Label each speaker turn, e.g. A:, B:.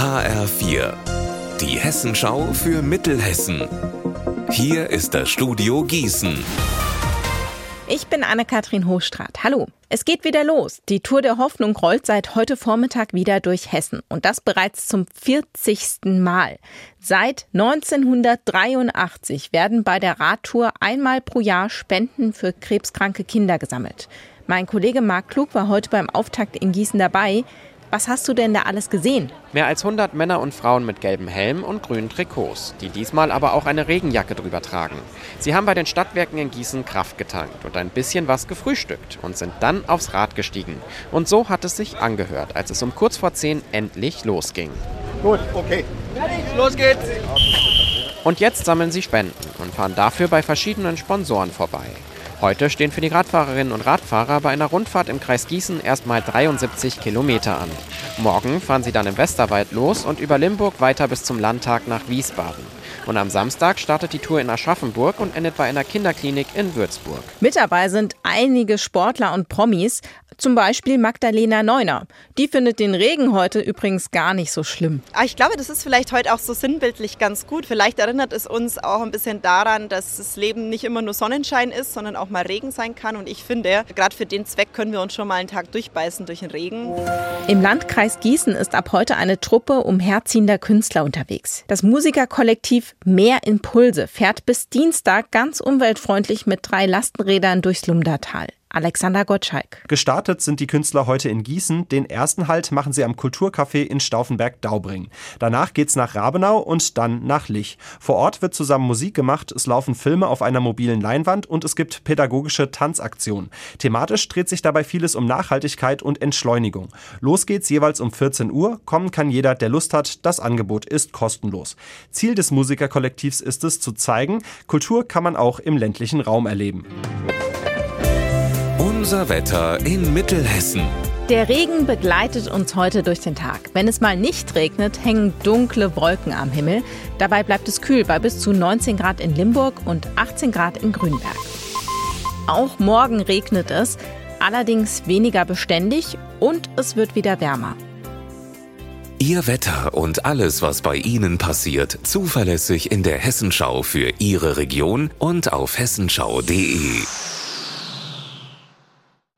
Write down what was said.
A: HR4, die Hessenschau für Mittelhessen. Hier ist das Studio Gießen.
B: Ich bin Anne-Kathrin Hochstrat. Hallo. Es geht wieder los. Die Tour der Hoffnung rollt seit heute Vormittag wieder durch Hessen. Und das bereits zum 40. Mal. Seit 1983 werden bei der Radtour einmal pro Jahr Spenden für krebskranke Kinder gesammelt. Mein Kollege Marc Klug war heute beim Auftakt in Gießen dabei. Was hast du denn da alles gesehen?
C: Mehr als 100 Männer und Frauen mit gelben Helmen und grünen Trikots, die diesmal aber auch eine Regenjacke drüber tragen. Sie haben bei den Stadtwerken in Gießen Kraft getankt und ein bisschen was gefrühstückt und sind dann aufs Rad gestiegen. Und so hat es sich angehört, als es um kurz vor 10 endlich losging.
D: Gut, okay. Los geht's!
C: Und jetzt sammeln sie Spenden und fahren dafür bei verschiedenen Sponsoren vorbei. Heute stehen für die Radfahrerinnen und Radfahrer bei einer Rundfahrt im Kreis Gießen erstmal 73 Kilometer an. Morgen fahren sie dann im Westerwald los und über Limburg weiter bis zum Landtag nach Wiesbaden. Und am Samstag startet die Tour in Aschaffenburg und endet bei einer Kinderklinik in Würzburg.
B: Mit dabei sind einige Sportler und Promis, zum Beispiel Magdalena Neuner. Die findet den Regen heute übrigens gar nicht so schlimm.
E: Ah, ich glaube, das ist vielleicht heute auch so sinnbildlich ganz gut. Vielleicht erinnert es uns auch ein bisschen daran, dass das Leben nicht immer nur Sonnenschein ist, sondern auch mal Regen sein kann. Und ich finde, gerade für den Zweck können wir uns schon mal einen Tag durchbeißen durch den Regen.
B: Im Landkreis Gießen ist ab heute eine Truppe umherziehender Künstler unterwegs. Das Musikerkollektiv Mehr Impulse fährt bis Dienstag ganz umweltfreundlich mit drei Lastenrädern durchs Lumdatal. Alexander Gottschalk.
F: Gestartet sind die Künstler heute in Gießen. Den ersten Halt machen sie am Kulturcafé in Stauffenberg-Daubring. Danach geht's nach Rabenau und dann nach Lich. Vor Ort wird zusammen Musik gemacht, es laufen Filme auf einer mobilen Leinwand und es gibt pädagogische Tanzaktionen. Thematisch dreht sich dabei vieles um Nachhaltigkeit und Entschleunigung. Los geht's jeweils um 14 Uhr. Kommen kann jeder, der Lust hat. Das Angebot ist kostenlos. Ziel des Musikerkollektivs ist es, zu zeigen, Kultur kann man auch im ländlichen Raum erleben.
A: Unser Wetter in Mittelhessen.
B: Der Regen begleitet uns heute durch den Tag. Wenn es mal nicht regnet, hängen dunkle Wolken am Himmel. Dabei bleibt es kühl bei bis zu 19 Grad in Limburg und 18 Grad in Grünberg. Auch morgen regnet es, allerdings weniger beständig und es wird wieder wärmer.
A: Ihr Wetter und alles, was bei Ihnen passiert, zuverlässig in der Hessenschau für Ihre Region und auf hessenschau.de.